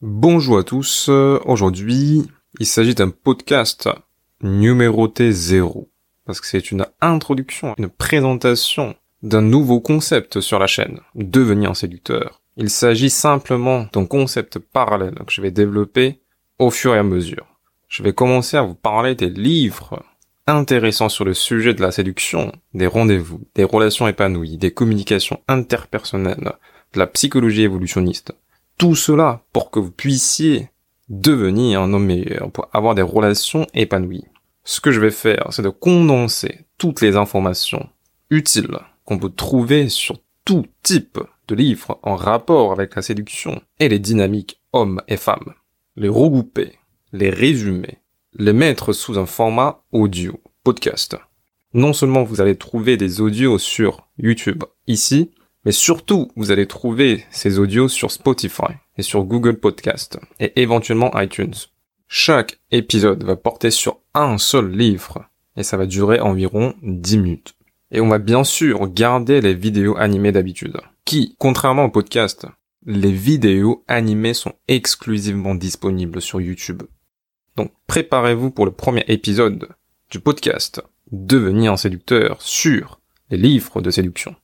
Bonjour à tous, aujourd'hui il s'agit d'un podcast numéroté zéro, parce que c'est une introduction, une présentation d'un nouveau concept sur la chaîne, devenir un séducteur. Il s'agit simplement d'un concept parallèle que je vais développer au fur et à mesure. Je vais commencer à vous parler des livres intéressants sur le sujet de la séduction, des rendez-vous, des relations épanouies, des communications interpersonnelles, de la psychologie évolutionniste, tout cela pour que vous puissiez devenir un homme meilleur, pour avoir des relations épanouies. Ce que je vais faire, c'est de condenser toutes les informations utiles qu'on peut trouver sur tout type de livres en rapport avec la séduction et les dynamiques hommes et femmes. Les regrouper, les résumer, les mettre sous un format audio, podcast. Non seulement vous allez trouver des audios sur YouTube ici, mais surtout, vous allez trouver ces audios sur Spotify et sur Google Podcast et éventuellement iTunes. Chaque épisode va porter sur un seul livre et ça va durer environ 10 minutes. Et on va bien sûr garder les vidéos animées d'habitude, qui, contrairement au podcast, les vidéos animées sont exclusivement disponibles sur YouTube. Donc préparez-vous pour le premier épisode du podcast Devenir un séducteur sur les livres de séduction.